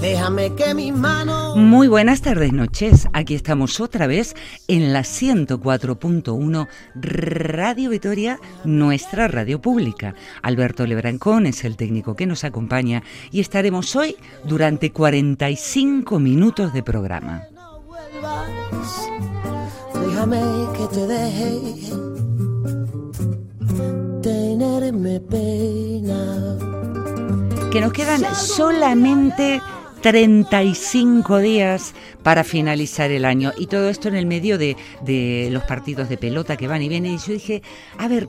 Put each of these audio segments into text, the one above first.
Déjame que mis manos. Muy buenas tardes, noches. Aquí estamos otra vez en la 104.1 Radio Vitoria, nuestra radio pública. Alberto Lebrancón es el técnico que nos acompaña y estaremos hoy durante 45 minutos de programa. Déjame que te deje tenerme pena. Que nos quedan solamente 35 días para finalizar el año. Y todo esto en el medio de, de, los partidos de pelota que van y vienen. Y yo dije, a ver,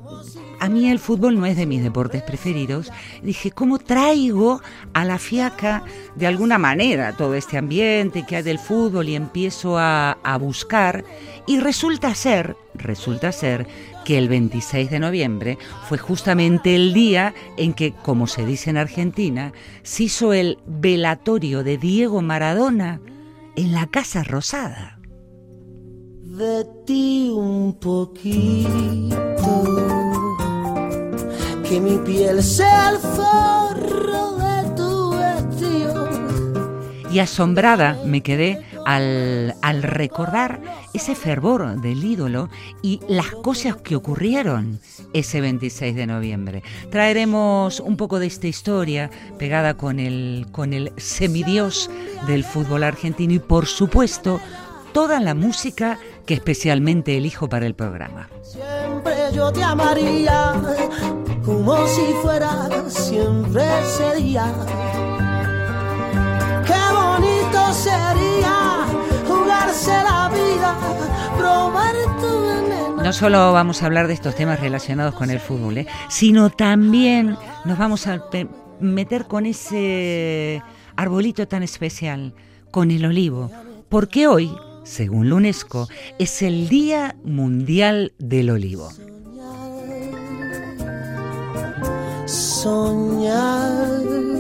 a mí el fútbol no es de mis deportes preferidos, dije, ¿cómo traigo a la fiaca de alguna manera todo este ambiente que hay del fútbol y empiezo a, a buscar y resulta ser, resulta ser que el 26 de noviembre fue justamente el día en que, como se dice en Argentina, se hizo el velatorio de Diego Maradona en la Casa Rosada. De ti un poquito, que mi piel sea el forro de tu vestido. Y asombrada me quedé al, al, recordar ese fervor del ídolo y las cosas que ocurrieron ese 26 de noviembre. Traeremos un poco de esta historia pegada con el, con el semidios del fútbol argentino y por supuesto toda la música que especialmente elijo para el programa. Siempre yo te amaría como si fuera siempre ese. Qué bonito sería jugarse la vida, probar tu veneno. No solo vamos a hablar de estos temas relacionados con el fútbol, ¿eh? sino también nos vamos a meter con ese arbolito tan especial, con el olivo, porque hoy, según la UNESCO, es el Día Mundial del Olivo. Soñar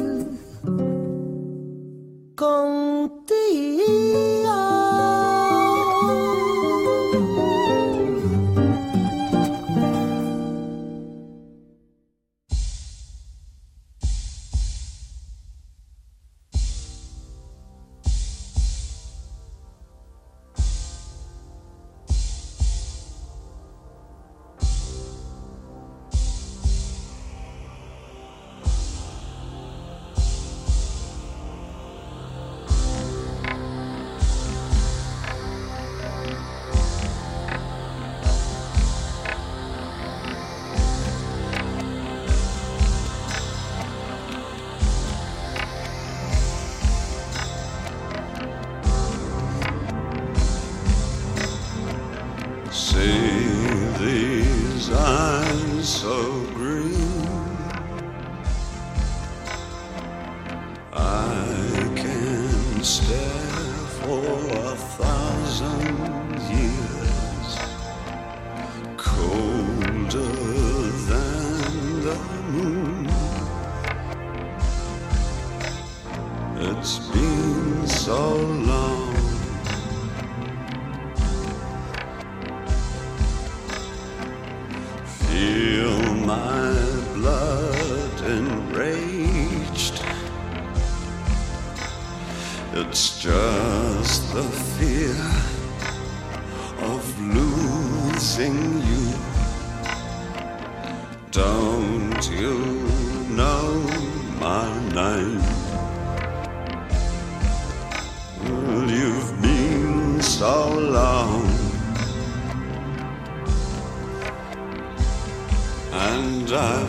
It's just the fear of losing you. Don't you know my name? Well, you've been so long. and I've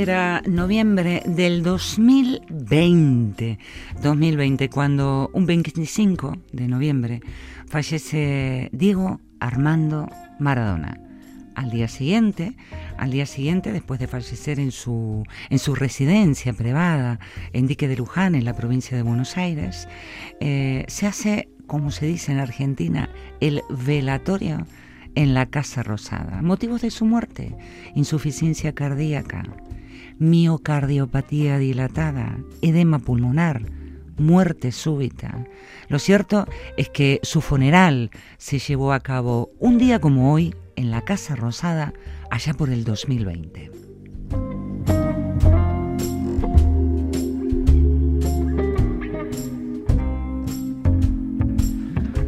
era noviembre del 2020, 2020, cuando un 25 de noviembre fallece Diego Armando Maradona. Al día siguiente, al día siguiente, después de fallecer en su, en su residencia privada en Dique de Luján, en la provincia de Buenos Aires, eh, se hace, como se dice en Argentina, el velatorio en la Casa Rosada. Motivos de su muerte, insuficiencia cardíaca, miocardiopatía dilatada, edema pulmonar, muerte súbita. Lo cierto es que su funeral se llevó a cabo un día como hoy en la Casa Rosada, allá por el 2020.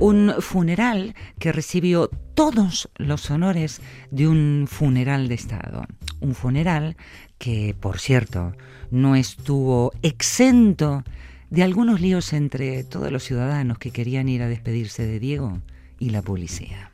un funeral que recibió todos los honores de un funeral de Estado. Un funeral que, por cierto, no estuvo exento de algunos líos entre todos los ciudadanos que querían ir a despedirse de Diego y la policía.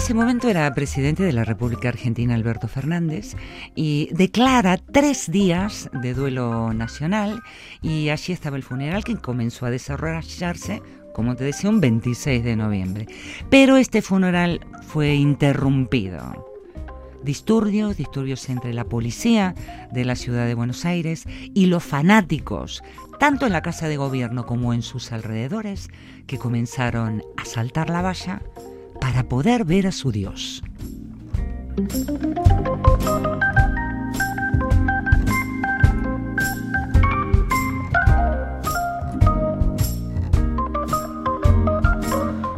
Ese momento era presidente de la República Argentina Alberto Fernández y declara tres días de duelo nacional y allí estaba el funeral que comenzó a desarrollarse, como te decía, un 26 de noviembre. Pero este funeral fue interrumpido. Disturbios, disturbios entre la policía de la ciudad de Buenos Aires y los fanáticos, tanto en la Casa de Gobierno como en sus alrededores, que comenzaron a saltar la valla para poder ver a su Dios.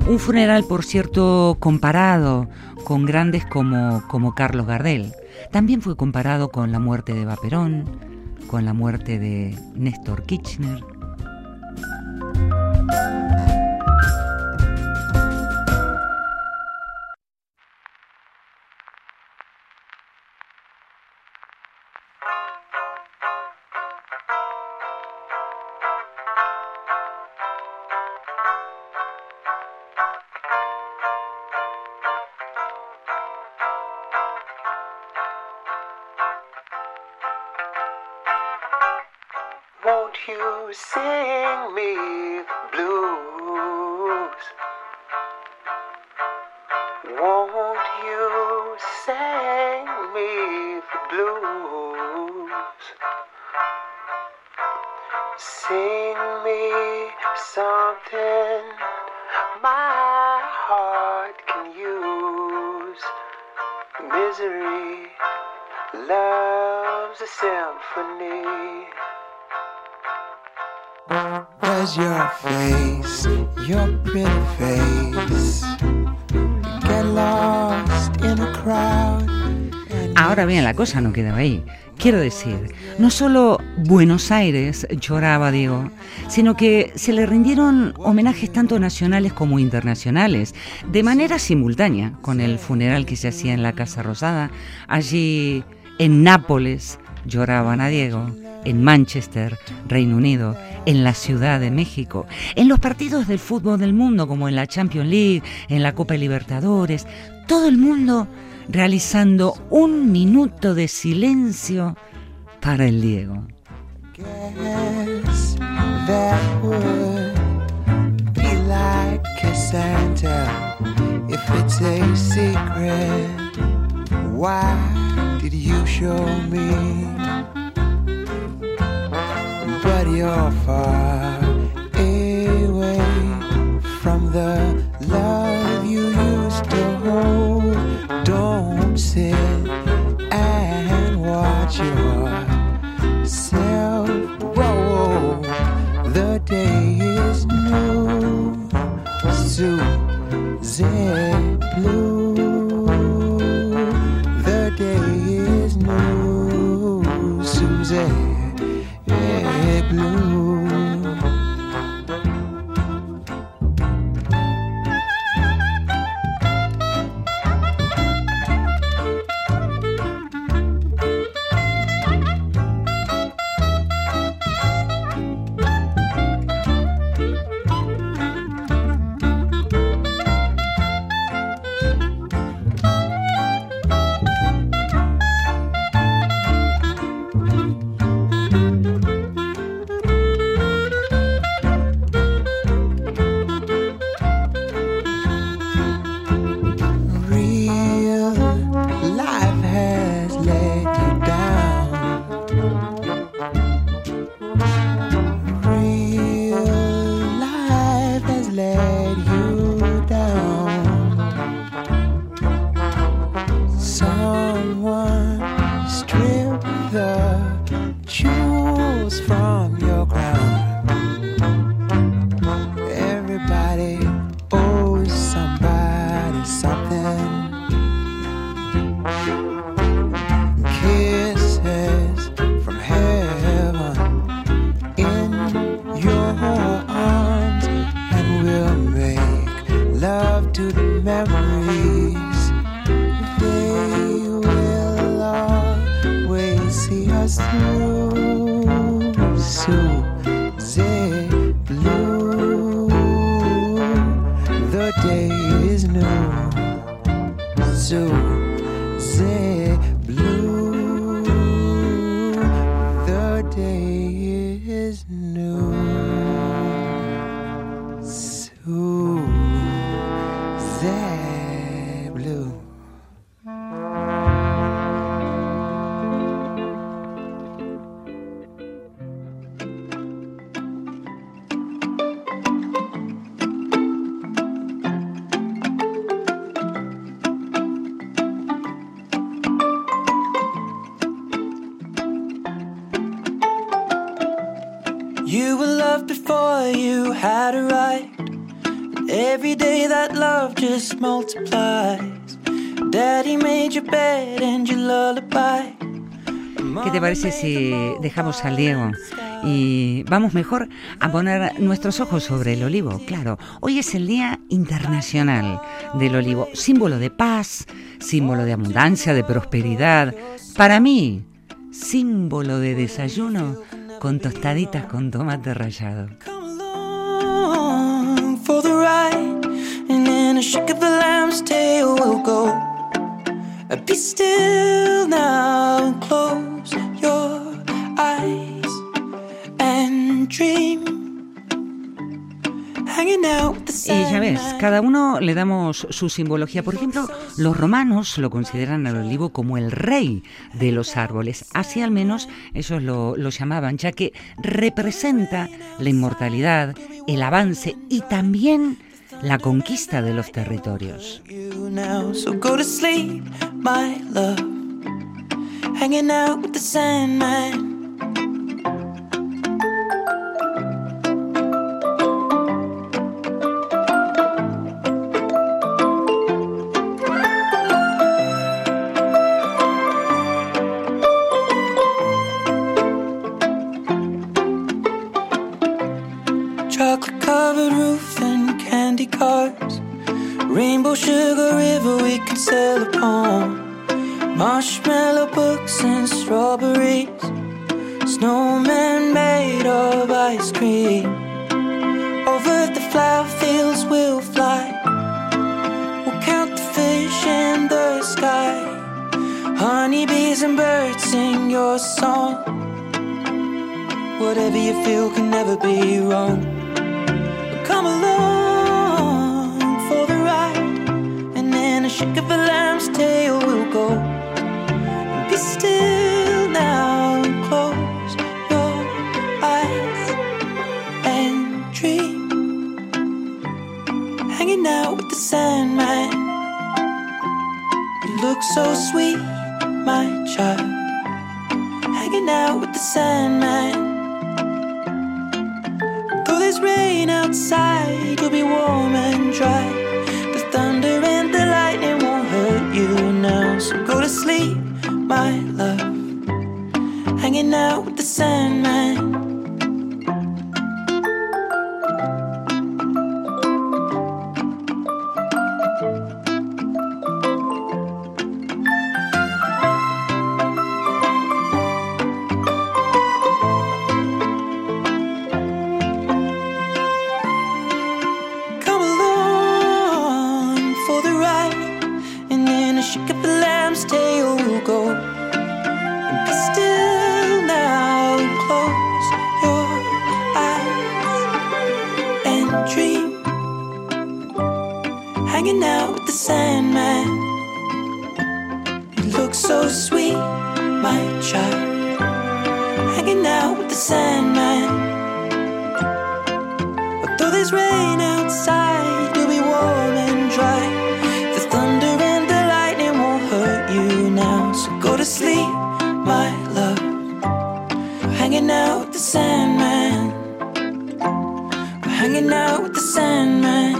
Un funeral, por cierto, comparado con grandes como, como Carlos Gardel. También fue comparado con la muerte de Vaperón, con la muerte de Néstor Kirchner. Ahora bien, la cosa no quedaba ahí. Quiero decir, no solo Buenos Aires lloraba a Diego, sino que se le rindieron homenajes tanto nacionales como internacionales, de manera simultánea con el funeral que se hacía en la Casa Rosada. Allí, en Nápoles, lloraban a Diego, en Manchester, Reino Unido, en la Ciudad de México, en los partidos del fútbol del mundo, como en la Champions League, en la Copa Libertadores, todo el mundo realizando un minuto de silencio para el Diego. Why did you show me? You're far away from the love you used to hold. Don't sit and watch yourself grow. The day is new. Susan Blue. Through. Parece si dejamos al Diego y vamos mejor a poner nuestros ojos sobre el olivo? Claro, hoy es el Día Internacional del Olivo, símbolo de paz, símbolo de abundancia, de prosperidad. Para mí, símbolo de desayuno con tostaditas con tomate rallado. Y ya ves, cada uno le damos su simbología. Por ejemplo, los romanos lo consideran al olivo como el rey de los árboles. Así al menos ellos lo, lo llamaban, ya que representa la inmortalidad, el avance y también la conquista de los territorios. Hanging out with the Sandman. Song. whatever you feel can never be wrong. Come along for the ride, and in a shake of a lamb's tail we'll go. Be still now, and close your eyes and dream. Hanging out with the Sandman. You look so sweet, my child. Out with the Sandman. Though there's rain outside, you'll be warm and dry. The thunder and the lightning won't hurt you now. So go to sleep, my love. Hanging out with the Sandman. Hanging out with the Sandman. But though there's rain outside, you'll be warm and dry. The thunder and the lightning won't hurt you now. So go to sleep, my love. Hanging out with the Sandman. We're hanging out with the Sandman.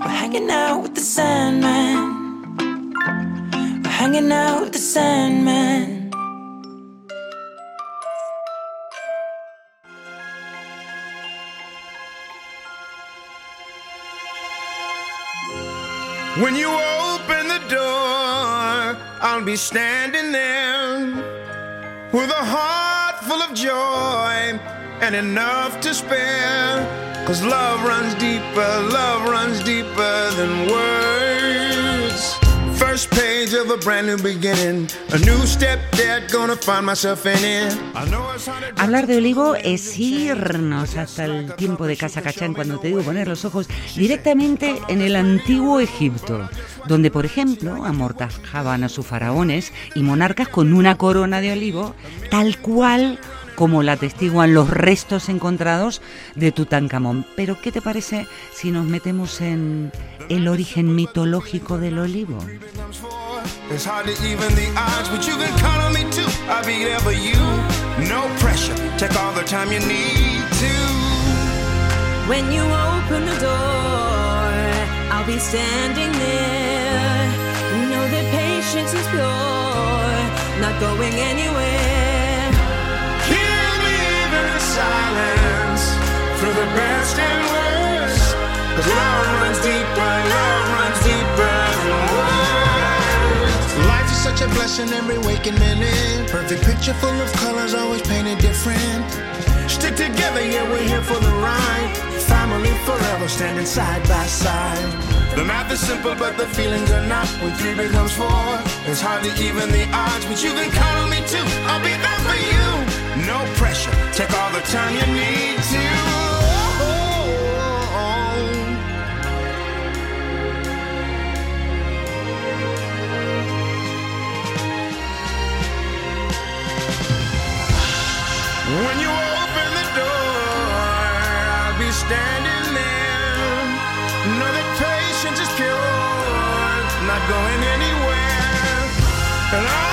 We're hanging out with the Sandman. We're hanging out with the Sandman. When you open the door, I'll be standing there with a heart full of joy and enough to spare. Cause love runs deeper, love runs deeper than words. First page of a brand new beginning, a new step that gonna find myself in Hablar de olivo es irnos hasta el tiempo de Casa Cachán, cuando te digo poner los ojos directamente en el antiguo Egipto, donde, por ejemplo, amortajaban a sus faraones y monarcas con una corona de olivo, tal cual como la atestiguan los restos encontrados de Tutankamón. Pero, ¿qué te parece si nos metemos en el origen mitológico del olivo? not going anywhere. Silence. Through the best and worst. Cause love runs deeper, love runs deeper than words. Life is such a blessing every waking minute. Perfect picture full of colors, always painted different. Stick together, yeah, we're here for the ride. Family forever, standing side by side. The math is simple, but the feelings are not. When three becomes four, it's hard to even the odds, but you can count on me too. I'll be there for you. No pressure, take all the time you need to. When you open the door, I'll be standing there. Know that patience is pure, not going anywhere. And I'll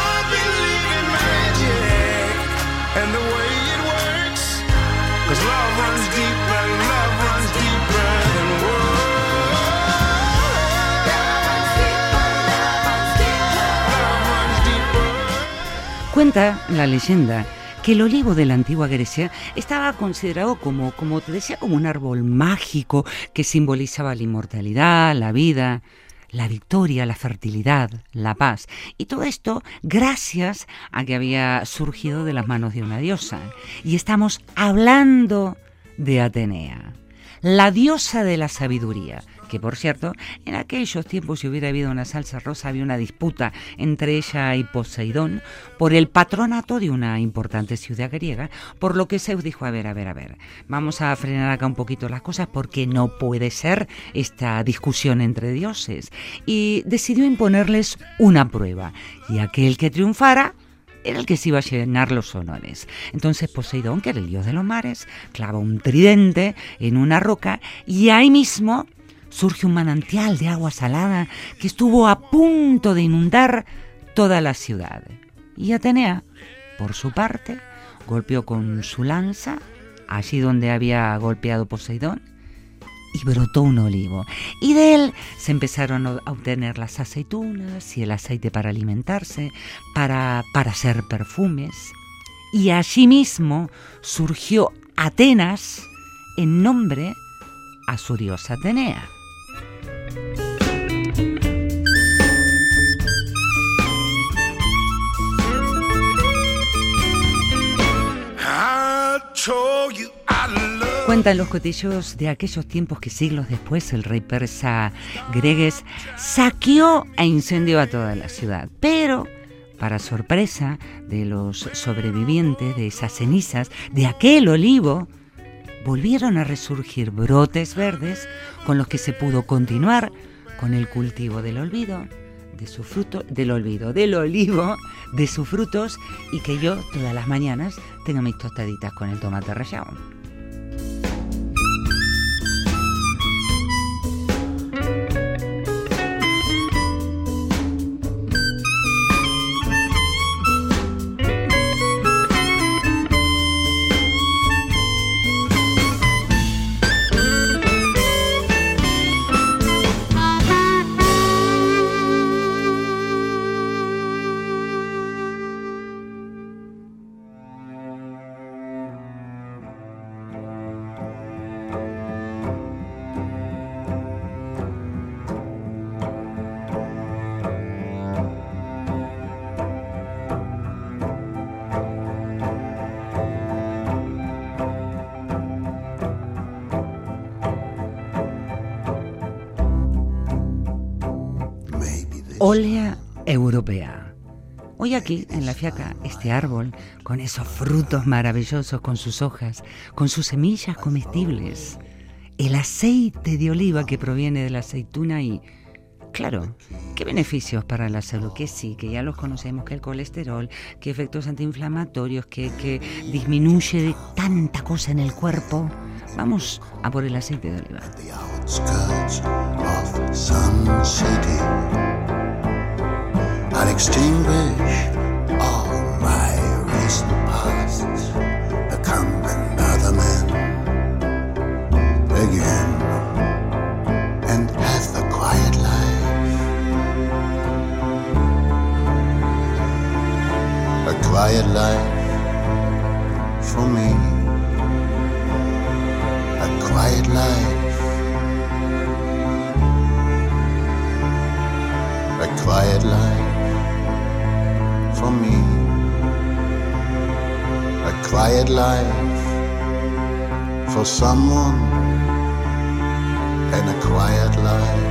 Cuenta la leyenda que el olivo de la antigua Grecia estaba considerado como, como te decía, como un árbol mágico que simbolizaba la inmortalidad, la vida, la victoria, la fertilidad, la paz. Y todo esto gracias a que había surgido de las manos de una diosa. Y estamos hablando de Atenea, la diosa de la sabiduría, que por cierto, en aquellos tiempos si hubiera habido una salsa rosa había una disputa entre ella y Poseidón por el patronato de una importante ciudad griega, por lo que Zeus dijo, a ver, a ver, a ver, vamos a frenar acá un poquito las cosas porque no puede ser esta discusión entre dioses. Y decidió imponerles una prueba, y aquel que triunfara era el que se iba a llenar los honores. Entonces Poseidón, que era el dios de los mares, clava un tridente en una roca y ahí mismo surge un manantial de agua salada que estuvo a punto de inundar toda la ciudad. Y Atenea, por su parte, golpeó con su lanza allí donde había golpeado Poseidón y brotó un olivo. Y de él se empezaron a obtener las aceitunas y el aceite para alimentarse, para, para hacer perfumes. Y allí mismo surgió Atenas en nombre a su diosa Atenea. Cuentan los cotillos de aquellos tiempos que siglos después el rey persa Gregues saqueó e incendió a toda la ciudad. Pero, para sorpresa de los sobrevivientes de esas cenizas, de aquel olivo, volvieron a resurgir brotes verdes con los que se pudo continuar con el cultivo del olvido, de su fruto, del olvido, del olivo, de sus frutos y que yo todas las mañanas tenga mis tostaditas con el tomate rallado. Olea europea. Hoy aquí, en la fiaca, este árbol, con esos frutos maravillosos, con sus hojas, con sus semillas comestibles, el aceite de oliva que proviene de la aceituna y, claro, ¿qué beneficios para la salud? Que sí, que ya los conocemos, que el colesterol, que efectos antiinflamatorios, que, que disminuye tanta cosa en el cuerpo. Vamos a por el aceite de oliva. I'll extinguish all my recent pasts, become another man again, and have a quiet life. A quiet life for me. A quiet life. A quiet life for me. A quiet life for someone. And a quiet life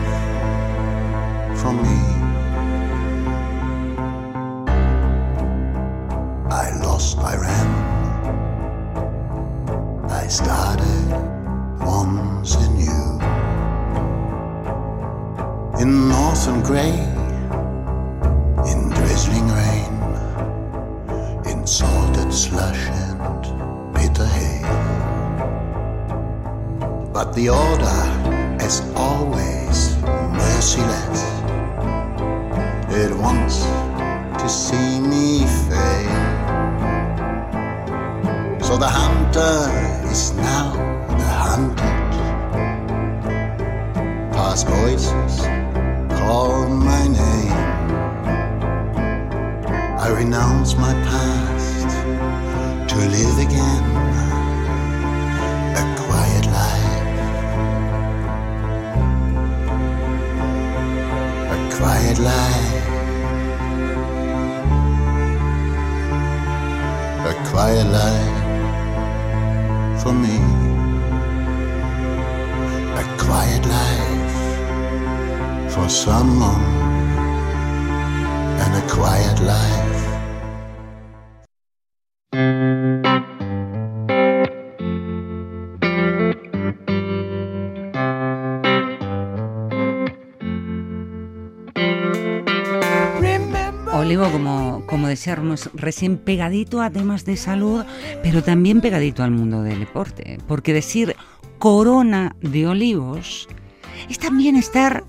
Olivo, como, como decíamos recién, pegadito a temas de salud, pero también pegadito al mundo del deporte. Porque decir corona de olivos es también estar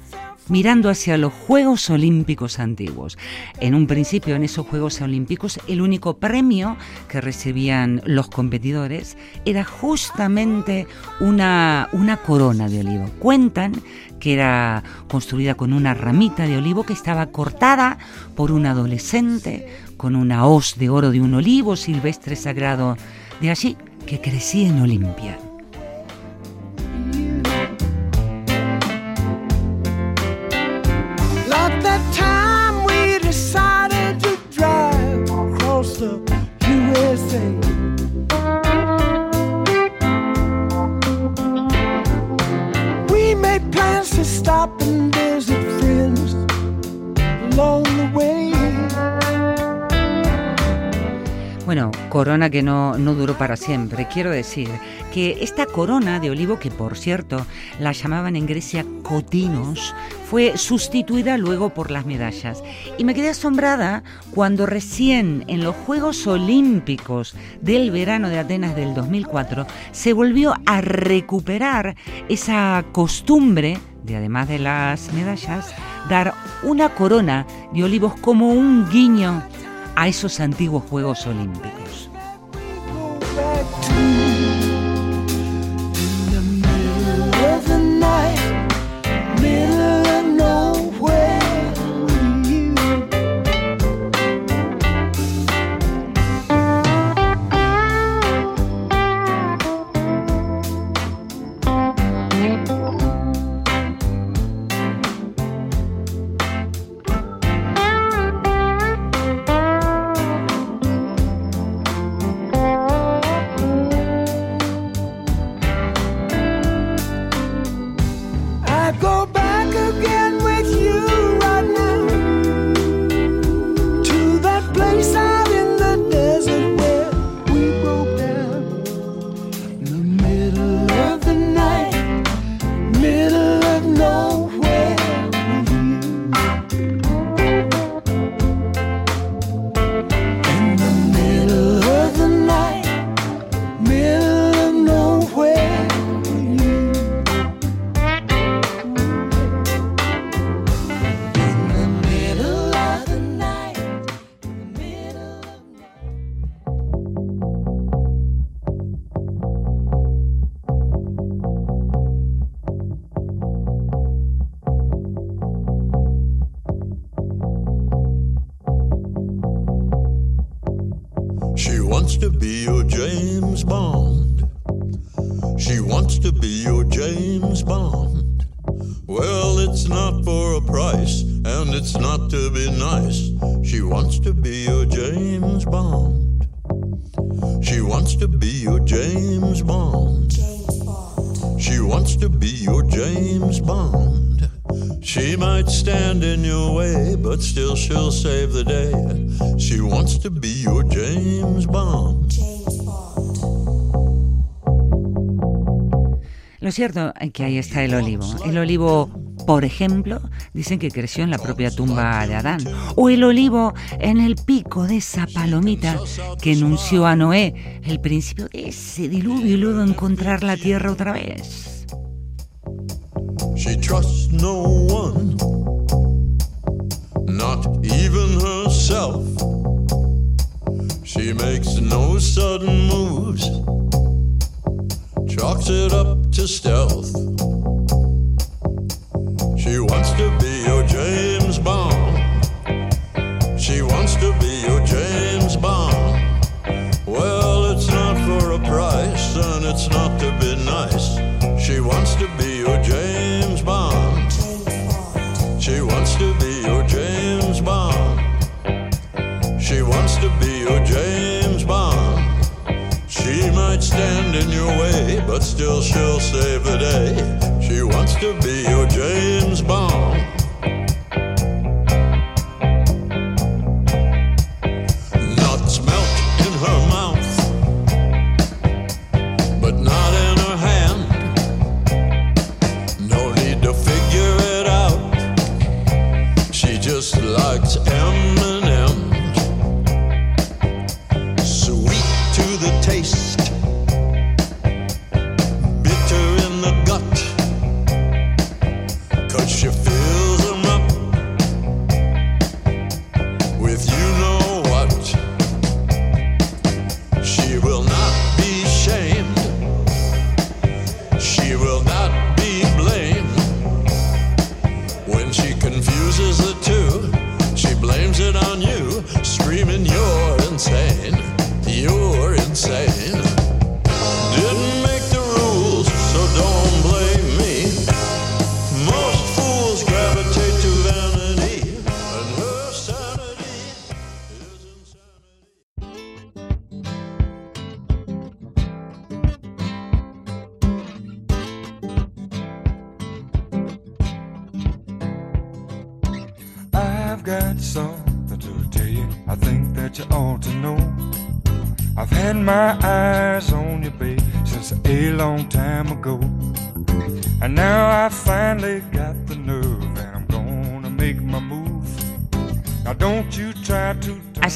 mirando hacia los Juegos Olímpicos antiguos. En un principio, en esos Juegos Olímpicos, el único premio que recibían los competidores era justamente una, una corona de olivo. Cuentan que era construida con una ramita de olivo que estaba cortada por un adolescente con una hoz de oro de un olivo silvestre sagrado, de allí que crecía en Olimpia. Bueno, corona que no, no duró para siempre. Quiero decir que esta corona de olivo, que por cierto la llamaban en Grecia cotinos, fue sustituida luego por las medallas. Y me quedé asombrada cuando recién en los Juegos Olímpicos del verano de Atenas del 2004 se volvió a recuperar esa costumbre de además de las medallas, dar una corona de olivos como un guiño a esos antiguos Juegos Olímpicos. Cierto que ahí está el olivo. El olivo, por ejemplo, dicen que creció en la propia tumba de Adán. O el olivo en el pico de esa palomita que anunció a Noé el principio de ese diluvio y luego encontrar la tierra otra vez. She trusts no one, not even herself. She makes no sudden moves, chalks it up to stealth.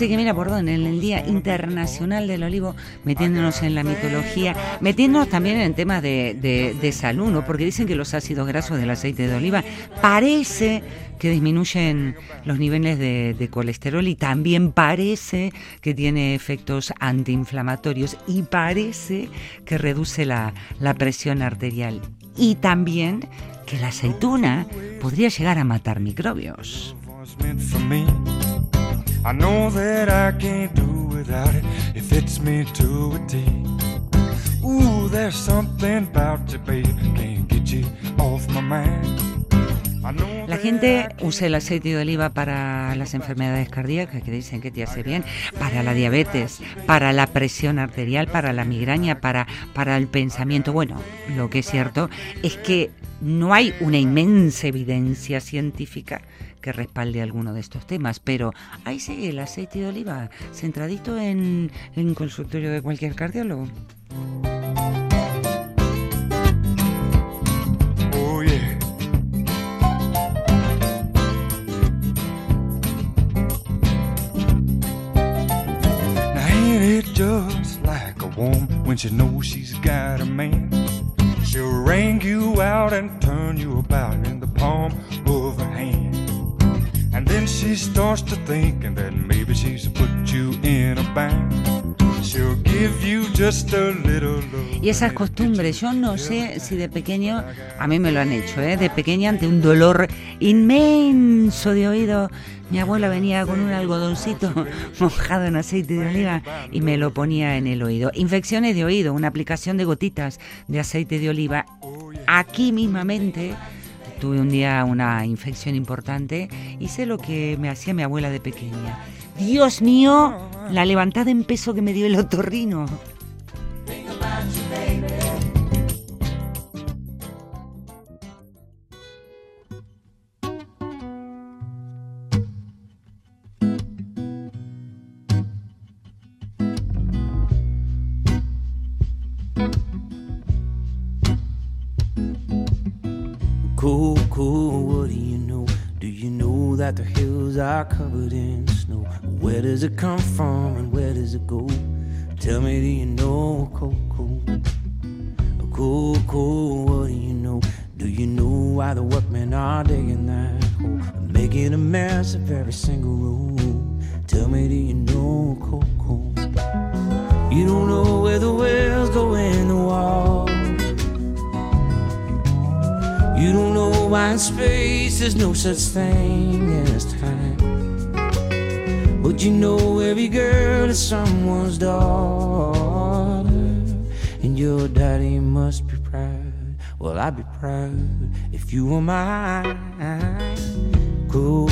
Que mira por en el Día Internacional del Olivo, metiéndonos en la mitología, metiéndonos también en temas de, de- salud, ¿no? porque dicen que los ácidos grasos del aceite de oliva parece que disminuyen los niveles de, colesterol y también parece que tiene efectos antiinflamatorios y parece que reduce la presión arterial. Y también que la aceituna podría llegar a matar microbios. I know that I can't do without it. It fits me to a T. Ooh, there's something about you, babe. Can't get you off my mind. La gente usa el aceite de oliva para las enfermedades cardíacas, que dicen que te hace bien, para la diabetes, para la presión arterial, para la migraña, para, para el pensamiento. Bueno, lo que es cierto es que no hay una inmensa evidencia científica que respalde alguno de estos temas, pero ahí sigue el aceite de oliva, centradito en, en consultorio de cualquier cardiólogo. She'll you out and turn you about in the palm of. And then she starts to maybe she's put you in a bind. She'll give you just a little love. Y esas costumbres, yo no sé si de pequeño, a mí me lo han hecho, ¿eh? de pequeña ante un dolor inmenso de oído, mi abuela venía con un algodoncito mojado en aceite de oliva y me lo ponía en el oído. Infecciones de oído, una aplicación de gotitas de aceite de oliva. Aquí mismamente tuve un día una infección importante sé lo que me hacía mi abuela de pequeña. Dios mío, la levantada en peso que me dio el otorrino. Cool, that the hills are covered in snow? Where does it come from and where does it go? Tell me, do you know, Coco? Coco, what do you know? Do you know why the workmen are digging that hole? Making a mess of every single room. Tell me, do you know, Coco? You don't know where the wells go in the wall. You don't know why in space there's no such thing as time. But you know every girl is someone's daughter. And your daddy must be proud. Well, I'd be proud if you were mine. Cool,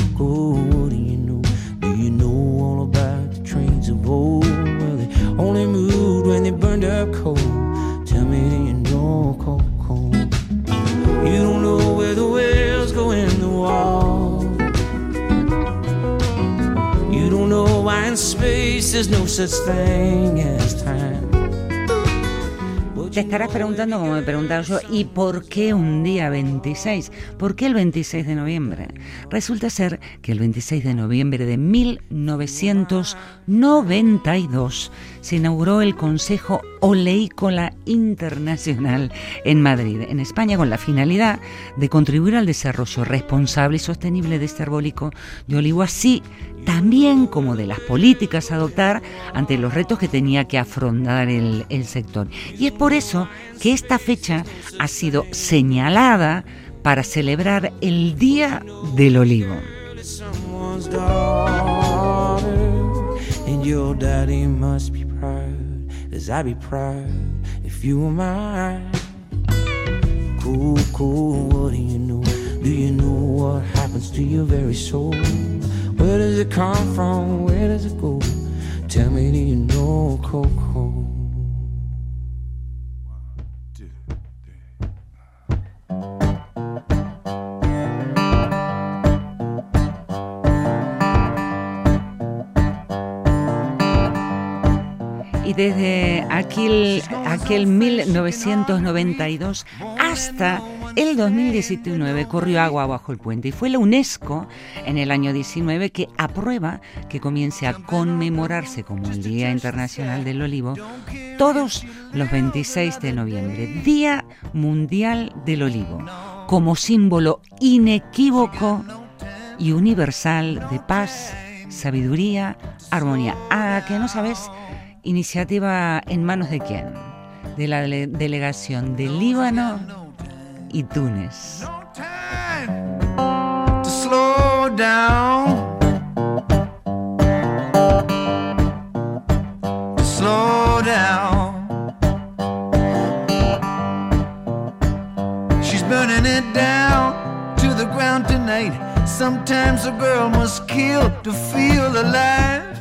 there's no such thing as time. Te estarás preguntando, como me preguntaba yo, ¿y por qué un día 26? ¿Por qué el 26 de noviembre? Resulta ser que el 26 de noviembre de 1992 se inauguró el Consejo Oleícola Internacional en Madrid, en España, con la finalidad de contribuir al desarrollo responsable y sostenible de este arbólico de olivo, así también como de las políticas a adoptar ante los retos que tenía que afrontar el, sector. Y es por eso que esta fecha ha sido señalada para celebrar el Día del Olivo. As I'd be proud if you were mine. Cool, cool, what do you know? Do you know what happens to your very soul? Where does it come from? Where does it go? Tell me, do you know, Coco? Y desde aquel, aquel 1992 hasta el 2019 corrió agua bajo el puente y fue la UNESCO en el año 19 que aprueba que comience a conmemorarse como el Día Internacional del Olivo todos los 26 de noviembre, Día Mundial del Olivo, como símbolo inequívoco y universal de paz, sabiduría, armonía. Ah, que no sabes, iniciativa en manos de quién? De la dele- delegación de Líbano y Túnez. Sometimes a girl must kill to feel alive.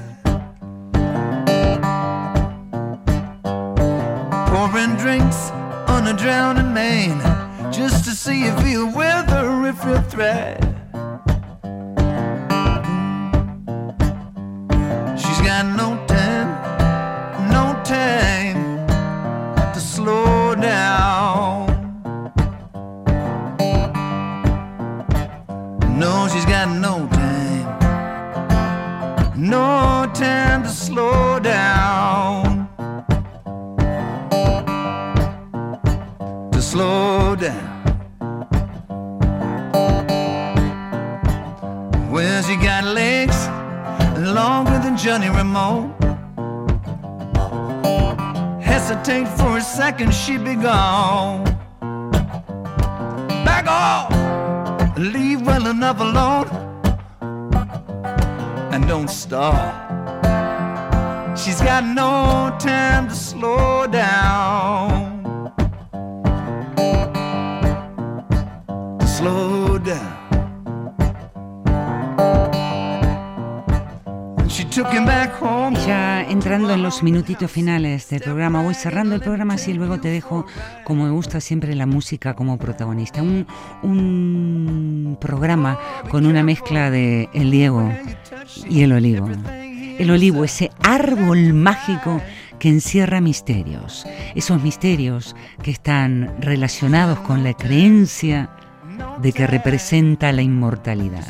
Pouring drinks on a drowning man just to see if he'll weather if he'll thrive. She's got no time, no time to slow down. No, she's got no time, no time to slow Well, you got legs longer than Johnny Ramone. Hesitate for a second, she be gone. Back off, leave well enough alone, and don't stop. She's got no time to slow down. To slow Ya entrando en los minutitos finales del programa, voy cerrando el programa así luego te dejo, como me gusta siempre, la música como protagonista. Un, un programa con una mezcla de el Diego y el olivo. El olivo, ese árbol mágico que encierra misterios. Esos misterios que están relacionados con la creencia de que representa la inmortalidad.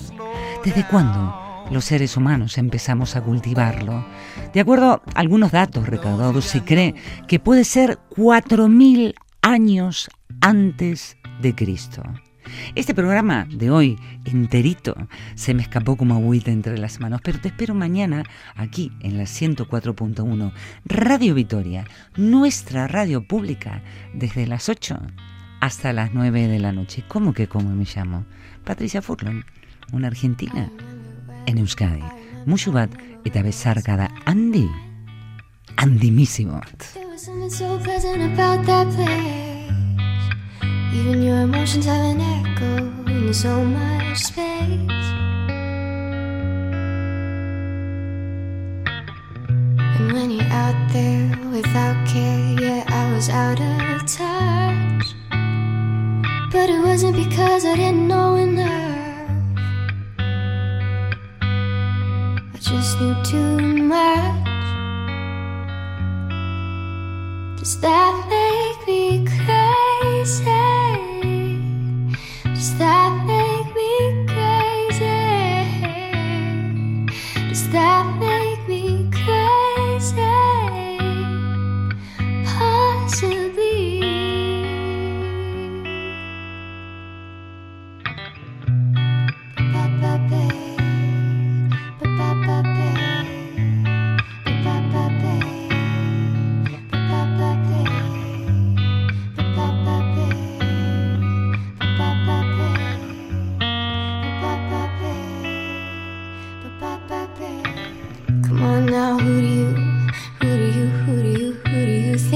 ¿Desde cuándo? Los seres humanos empezamos a cultivarlo. De acuerdo a algunos datos recaudados, se cree que puede ser 4.000 años antes de Cristo. Este programa de hoy, enterito, se me escapó como agüita entre las manos, pero te espero mañana aquí en la 104.1, Radio Vitoria, nuestra radio pública, desde las 8 hasta las 9 de la noche. ¿Cómo que cómo me llamo? Patricia Furlon, una argentina en Euskadi. Musu bat eta bezarka da handi, handimísimo bat. Even your emotions have an echo in so much space. And when you're out there without care, yeah, I was out of touch. But it wasn't because I didn't know enough. Just knew too much. Does that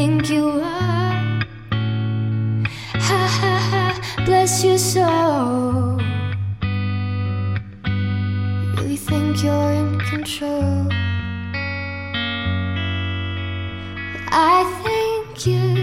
think you are. Ha ha ha, bless your soul. Really think you're in control. I think you.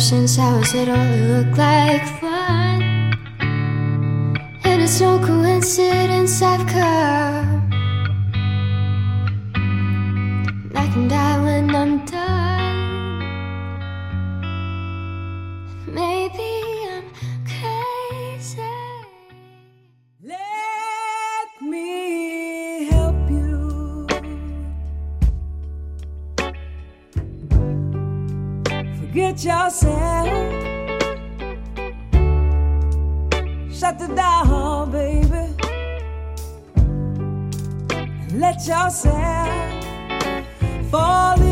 since I was little, it looked like fun. And it's no coincidence. get yourself. Shut the door, baby. Let yourself fall in.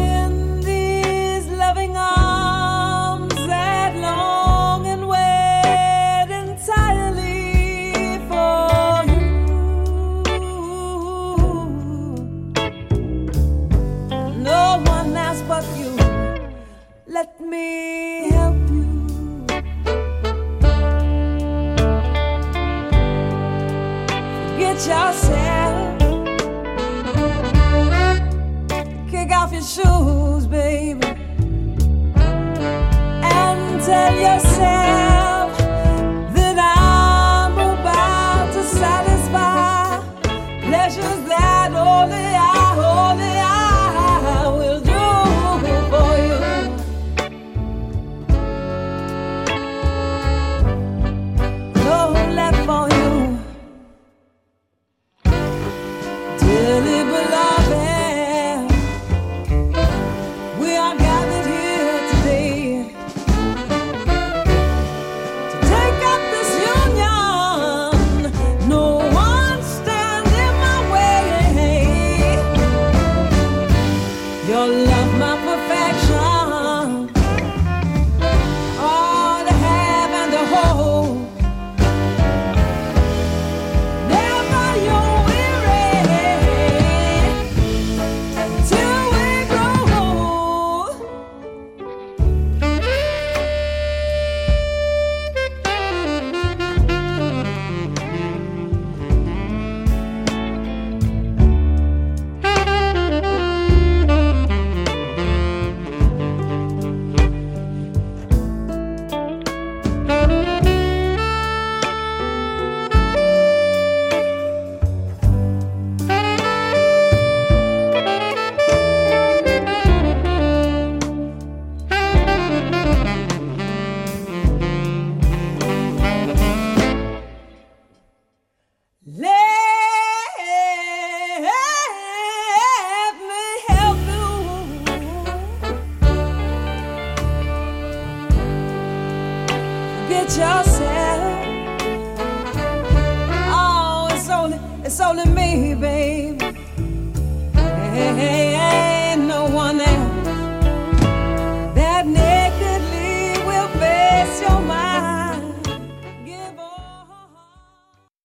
your life.